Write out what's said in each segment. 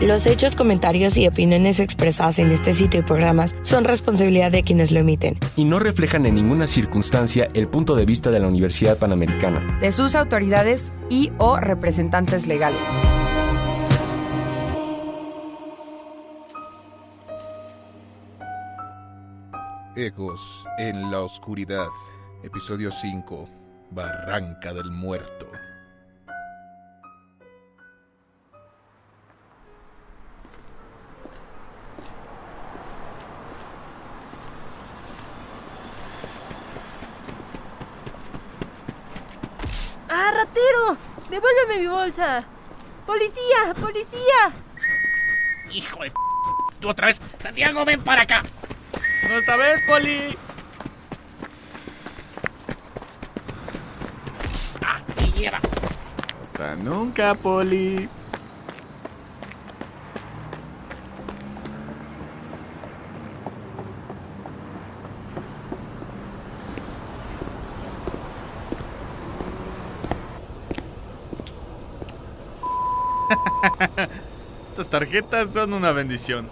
Los hechos, comentarios y opiniones expresadas en este sitio y programas son responsabilidad de quienes lo emiten. Y no reflejan en ninguna circunstancia el punto de vista de la Universidad Panamericana. De sus autoridades y o representantes legales. Ecos en la oscuridad. Episodio 5. Barranca del Muerto. ¡Devuélveme mi bolsa! ¡Policía! ¡Policía! Hijo de... p- Tú otra vez. Santiago, ven para acá. ¡No esta vez, Poli! Aquí lleva. Hasta nunca, Poli. Estas tarjetas son una bendición.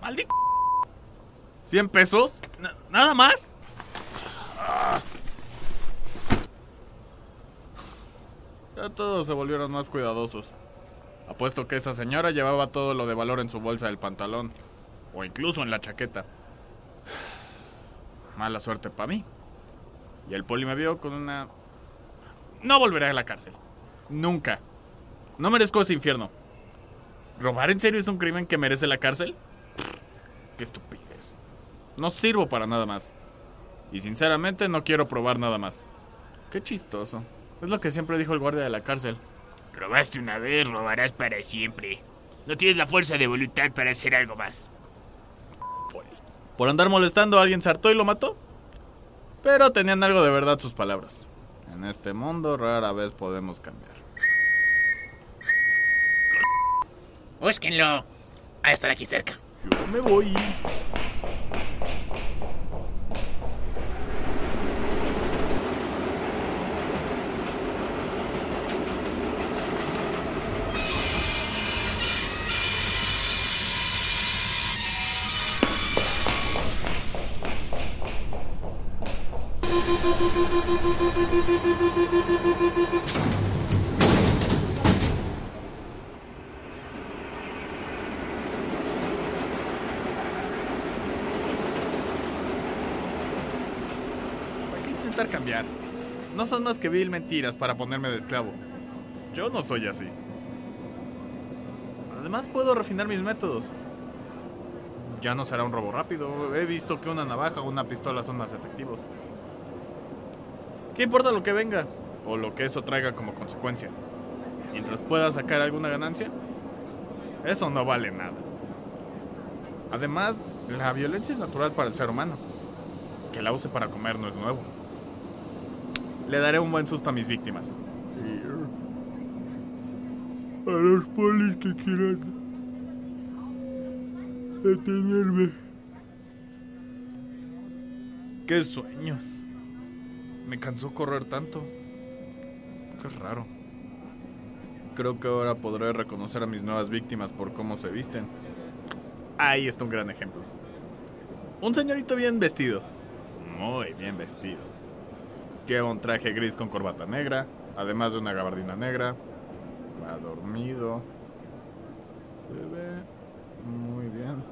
¡Maldito! ¿100 pesos? Na- ¿Nada más? Ya todos se volvieron más cuidadosos. Apuesto que esa señora llevaba todo lo de valor en su bolsa del pantalón. O incluso en la chaqueta. Mala suerte para mí. Y el poli me vio con una... No volveré a la cárcel. Nunca. No merezco ese infierno. ¿Robar en serio es un crimen que merece la cárcel? Qué estupidez. No sirvo para nada más. Y sinceramente no quiero probar nada más. Qué chistoso. Es lo que siempre dijo el guardia de la cárcel. Robaste una vez, robarás para siempre. No tienes la fuerza de voluntad para hacer algo más. Por andar molestando a alguien se hartó y lo mató. Pero tenían algo de verdad sus palabras. En este mundo rara vez podemos cambiar. Búsquenlo. Ha de estar aquí cerca. Yo me voy. Cambiar? No son más que vil mentiras para ponerme de esclavo. Yo no soy así. Además puedo refinar mis métodos. Ya no será un robo rápido. He visto que una navaja o una pistola son más efectivos. ¿Qué importa lo que venga? O lo que eso traiga como consecuencia. Mientras pueda sacar alguna ganancia, eso no vale nada. Además, la violencia es natural para el ser humano. Que la use para comer no es nuevo. Le daré un buen susto a mis víctimas. A los polis que quieran detenerme. ¡Qué sueño! Me cansó correr tanto. Qué raro. Creo que ahora podré reconocer a mis nuevas víctimas por cómo se visten. Ahí está un gran ejemplo. Un señorito bien vestido. Muy bien vestido. Lleva un traje gris con corbata negra, además de una gabardina negra. Va dormido. Se ve muy bien.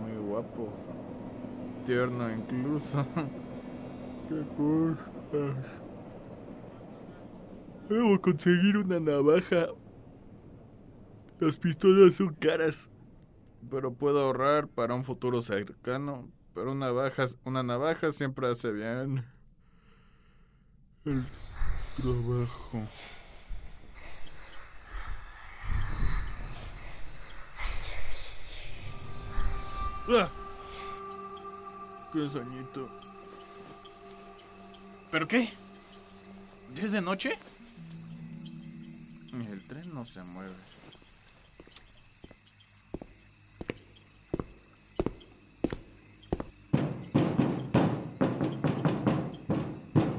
Muy guapo. Tierno incluso. Qué cosas. Debo conseguir una navaja. Las pistolas son caras. Pero puedo ahorrar para un futuro cercano. Pero una navaja, una navaja siempre hace bien. El trabajo. ¡Ah! ¡Qué soñito! ¿Pero qué? ¿Ya es de noche? El tren no se mueve.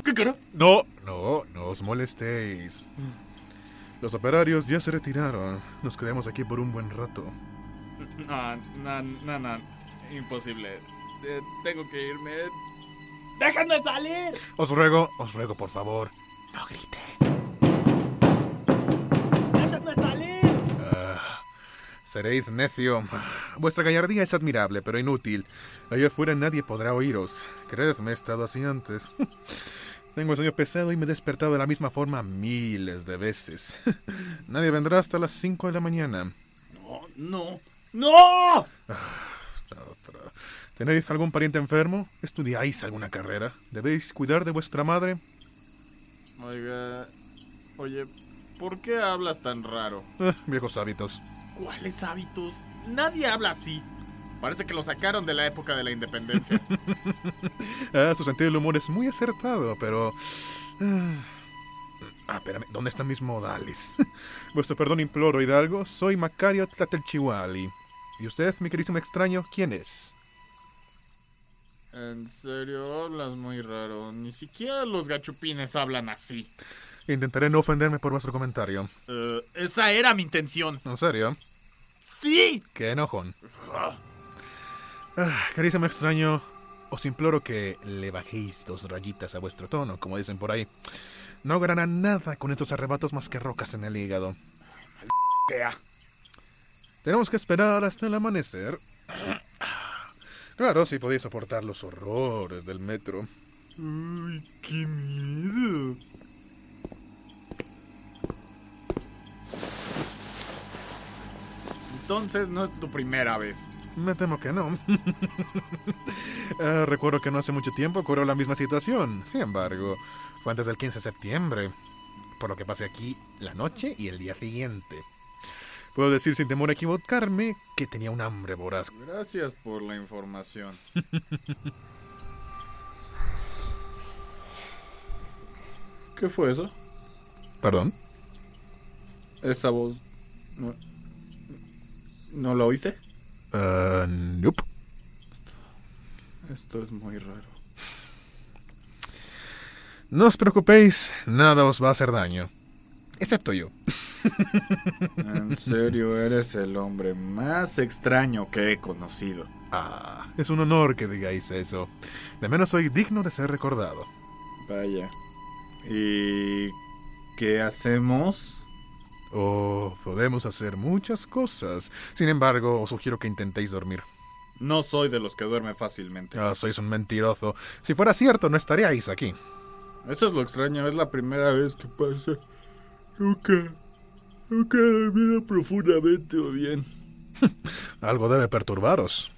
¿Qué cara? No, no, no os molestéis. Los operarios ya se retiraron. Nos quedamos aquí por un buen rato. No, no, no, no. Imposible. Eh, tengo que irme. ¡Déjenme salir! Os ruego, os ruego, por favor. No grite. ¡Déjenme salir! Ah, seréis necio. Vuestra gallardía es admirable, pero inútil. Allá afuera nadie podrá oíros. Creedme, he estado así antes. Tengo el sueño pesado y me he despertado de la misma forma miles de veces. Nadie vendrá hasta las 5 de la mañana. No, no, ¡No! Otra. ¿Tenéis algún pariente enfermo? ¿Estudiáis alguna carrera? ¿Debéis cuidar de vuestra madre? Oiga. Oye, ¿por qué hablas tan raro? Eh, viejos hábitos. ¿Cuáles hábitos? Nadie habla así. Parece que lo sacaron de la época de la independencia. Ah, su sentido del humor es muy acertado, pero... ah, Ah, espérame, ¿dónde están mis modales? Vuestro perdón imploro, Hidalgo. Soy Macario Tlatelchihuali. ¿Y usted, mi querísimo extraño, quién es? En serio, hablas muy raro. Ni siquiera los gachupines hablan así. Intentaré no ofenderme por vuestro comentario. Eh, esa era mi intención. ¿En serio? ¡Sí! ¡Qué enojón! Ah, carísimo extraño, os imploro que le bajéis dos rayitas a vuestro tono, como dicen por ahí. No ganará nada con estos arrebatos más que rocas en el hígado. Tenemos que esperar hasta el amanecer. Claro, si podéis soportar los horrores del metro. Uy, qué miedo. Entonces no es tu primera vez. Me temo que no. Ah, recuerdo que no hace mucho tiempo ocurrió la misma situación. Sin embargo, fue antes del 15 de septiembre. Por lo que pasé aquí la noche y el día siguiente. Puedo decir sin temor a equivocarme que tenía un hambre voraz. Gracias por la información. ¿Qué fue eso? ¿Perdón? Esa voz... ¿No, ¿no la oíste? Ah, nope. Esto es muy raro. No os preocupéis, nada os va a hacer daño. Excepto yo. En serio, eres el hombre más extraño que he conocido. Ah, es un honor que digáis eso. De menos soy digno de ser recordado. Vaya. ¿Y qué hacemos? Oh, podemos hacer muchas cosas. Sin embargo, os sugiero que intentéis dormir. No soy de los que duerme fácilmente. Ah, sois un mentiroso. Si fuera cierto, no estaríais aquí. Eso es lo extraño, es la primera vez que pasa. Nunca, he dormido profundamente o bien. Algo debe perturbaros.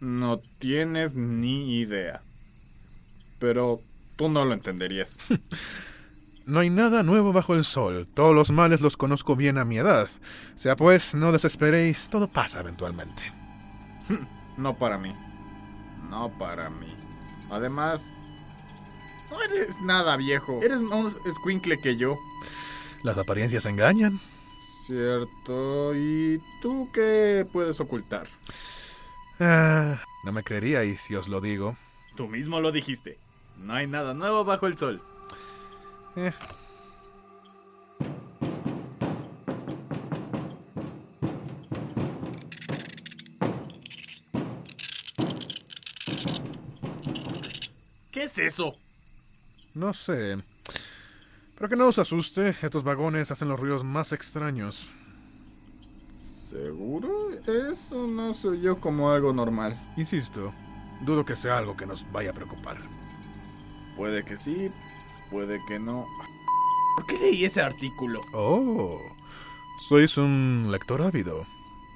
No tienes ni idea. Pero tú no lo entenderías. No hay nada nuevo bajo el sol. Todos los males los conozco bien a mi edad. Sea pues, no desesperéis, todo pasa eventualmente. No para mí. No para mí. Además, no eres nada viejo. Eres más escuincle que yo. Las apariencias engañan. Cierto. ¿Y tú qué puedes ocultar? Ah, no me creeríais si os lo digo. Tú mismo lo dijiste. No hay nada nuevo bajo el sol. Eh, ¿Qué es eso? no sé. Pero que no os asuste, estos vagones hacen los ruidos más extraños. ¿Seguro? Eso no soy yo como algo normal. Insisto, dudo que sea algo que nos vaya a preocupar. Puede que sí, puede que no. ¿Por qué leí ese artículo? Oh, sois un lector ávido.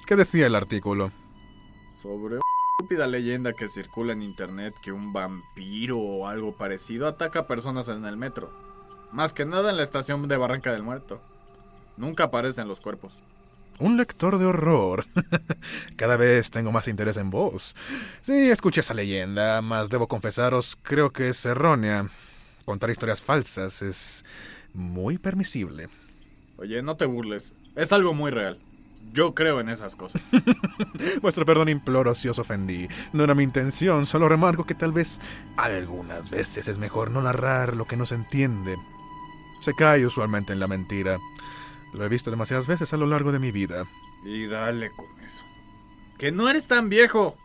¿Qué decía el artículo? Sobre una estúpida leyenda que circula en internet que un vampiro o algo parecido ataca a personas en el metro. Más que nada en la estación de Barranca del Muerto. Nunca aparecen los cuerpos. Un lector de horror. Cada vez tengo más interés en vos. Sí, escuché esa leyenda, mas debo confesaros, creo que es errónea. Contar historias falsas es muy permisible. Oye, no te burles. Es algo muy real. Yo creo en esas cosas. Vuestro perdón imploro si os ofendí. No era mi intención, solo remarco que tal vez algunas veces es mejor no narrar lo que no se entiende. Se cae usualmente en la mentira. Lo he visto demasiadas veces a lo largo de mi vida. Y dale con eso. Que no eres tan viejo.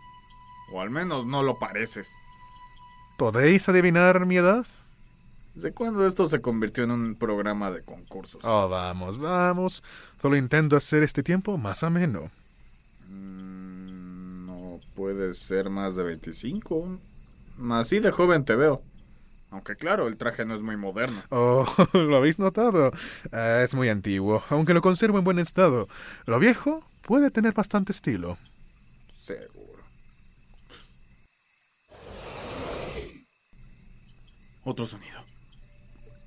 O al menos no lo pareces. ¿Podéis adivinar mi edad? ¿Desde cuándo esto se convirtió en un programa de concursos? Oh, vamos, vamos. Solo intento hacer este tiempo más ameno. Mm, no puede ser más de 25. Así de joven te veo. Aunque claro, el traje no es muy moderno. Oh, ¿lo habéis notado? Ah, es muy antiguo, aunque lo conservo en buen estado. Lo viejo puede tener bastante estilo. Seguro. Otro sonido.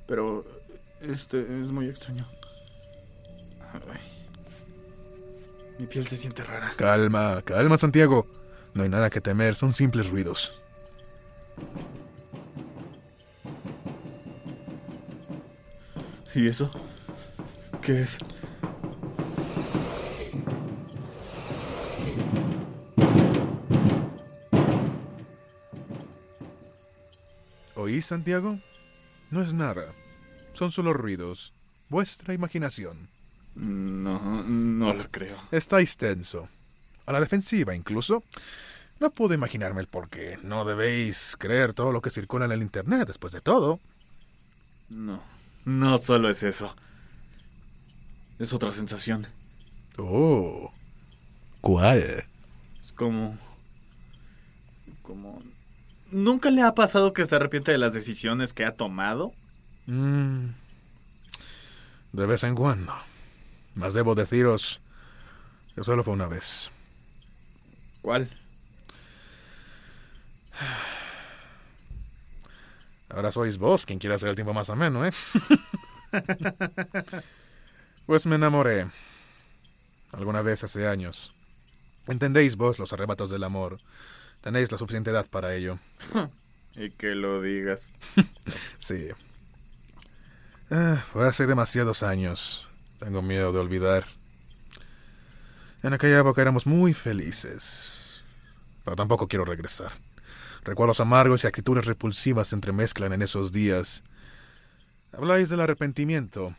Pero este es muy extraño. Ay. Mi piel se siente rara. Calma, calma, Santiago. No hay nada que temer, son simples ruidos. ¿Y eso? ¿Qué es? ¿Oís, Santiago? No es nada. Son solo ruidos. Vuestra imaginación. No, no lo creo. Estáis tenso. A la defensiva, incluso. No puedo imaginarme el porqué. No debéis creer todo lo que circula en el Internet, después de todo. No, no solo es eso. Es otra sensación. Oh. ¿Cuál? Es como... Como... ¿Nunca le ha pasado que se arrepiente de las decisiones que ha tomado? Mm. De vez en cuando. Mas debo deciros que solo fue una vez. ¿Cuál? Ahora sois vos quien quiere hacer el tiempo más ameno, ¿eh? pues me enamoré. Alguna vez hace años. Entendéis vos los arrebatos del amor. Tenéis la suficiente edad para ello. y que lo digas. sí. Ah, fue hace demasiados años. Tengo miedo de olvidar. En aquella época éramos muy felices. Pero tampoco quiero regresar. Recuerdos amargos y actitudes repulsivas se entremezclan en esos días. Habláis del arrepentimiento.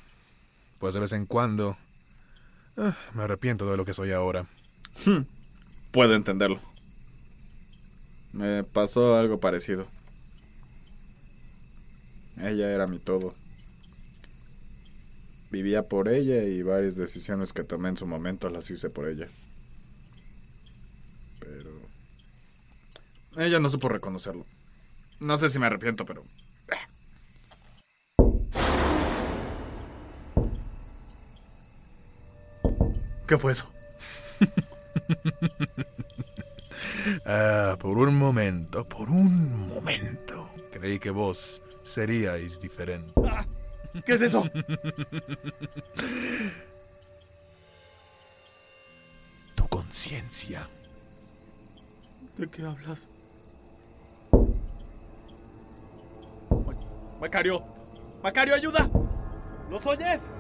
Pues de vez en cuando... ah, me arrepiento de lo que soy ahora. Puedo entenderlo. Me pasó algo parecido. Ella era mi todo. Vivía por ella y varias decisiones que tomé en su momento las hice por ella. Pero... Ella no supo reconocerlo. No sé si me arrepiento, pero... ¿Qué fue eso? Ah, por un momento, por un momento, creí que vos seríais diferente. ¿Qué es eso? Tu conciencia. ¿De qué hablas? Macario, Macario, ayuda. ¿Los oyes?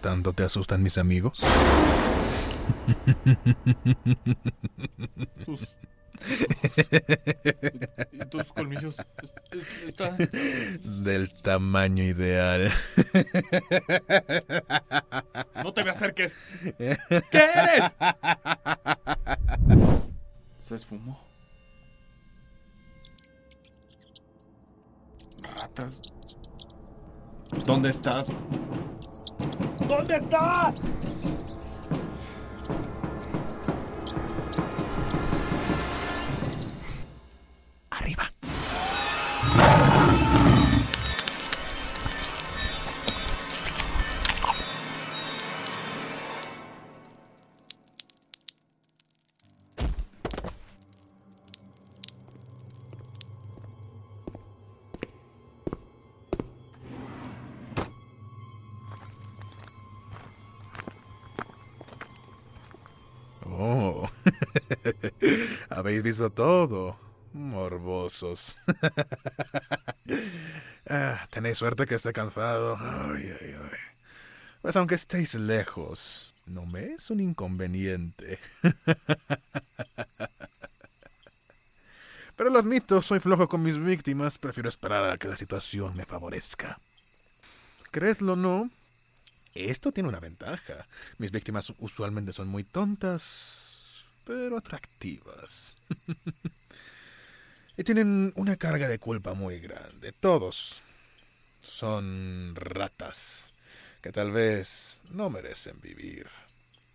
¿Tanto te asustan mis amigos? Tus y tus colmillos es- es- están... Del tamaño ideal. No te me acerques. ¿Qué eres? Se esfumó. Ratas. ¿Dónde estás? ¿Dónde estás? Habéis visto todo. Morbosos. ah, tenéis suerte que esté cansado. Pues aunque estéis lejos, no me es un inconveniente. Pero lo admito, soy flojo con mis víctimas, prefiero esperar a que la situación me favorezca. Creedlo o no, esto tiene una ventaja. Mis víctimas usualmente son muy tontas, pero atractivas. y tienen una carga de culpa muy grande. Todos son ratas que tal vez no merecen vivir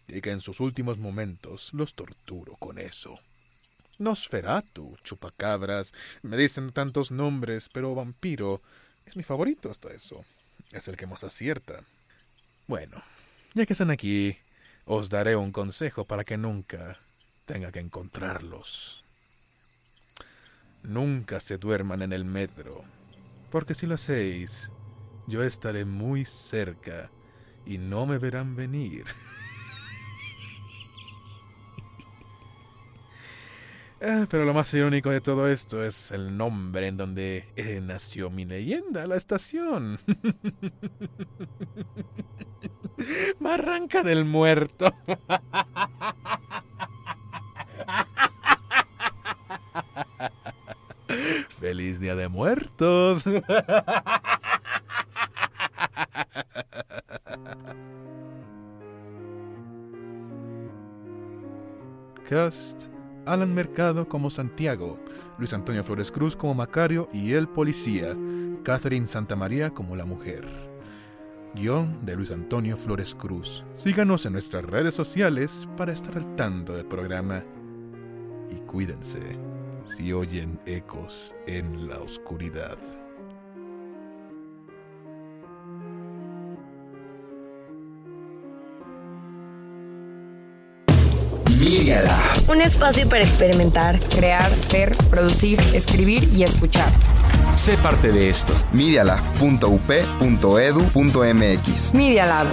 y que en sus últimos momentos los torturo con eso. Nosferatu, chupacabras, me dicen tantos nombres, pero vampiro es mi favorito hasta eso. Es el que más acierta. Bueno, ya que están aquí, os daré un consejo para que nunca tenga que encontrarlos. Nunca se duerman en el metro, porque si lo hacéis, yo estaré muy cerca y no me verán venir. Ah, pero lo más irónico de todo esto es el nombre en donde eh, nació mi leyenda, la estación. Barranca del Muerto. De Muertos. Cast Alan Mercado como Santiago, Luis Antonio Flores Cruz como Macario y el policía, Catherine Santamaría como la mujer. Guión de Luis Antonio Flores Cruz. Síganos en nuestras redes sociales para estar al tanto del programa. Y cuídense si oyen ecos en la oscuridad. Un espacio para experimentar, Crear, ver, producir, escribir y escuchar. Sé parte de esto. medialab.up.edu.mx. Media Lab.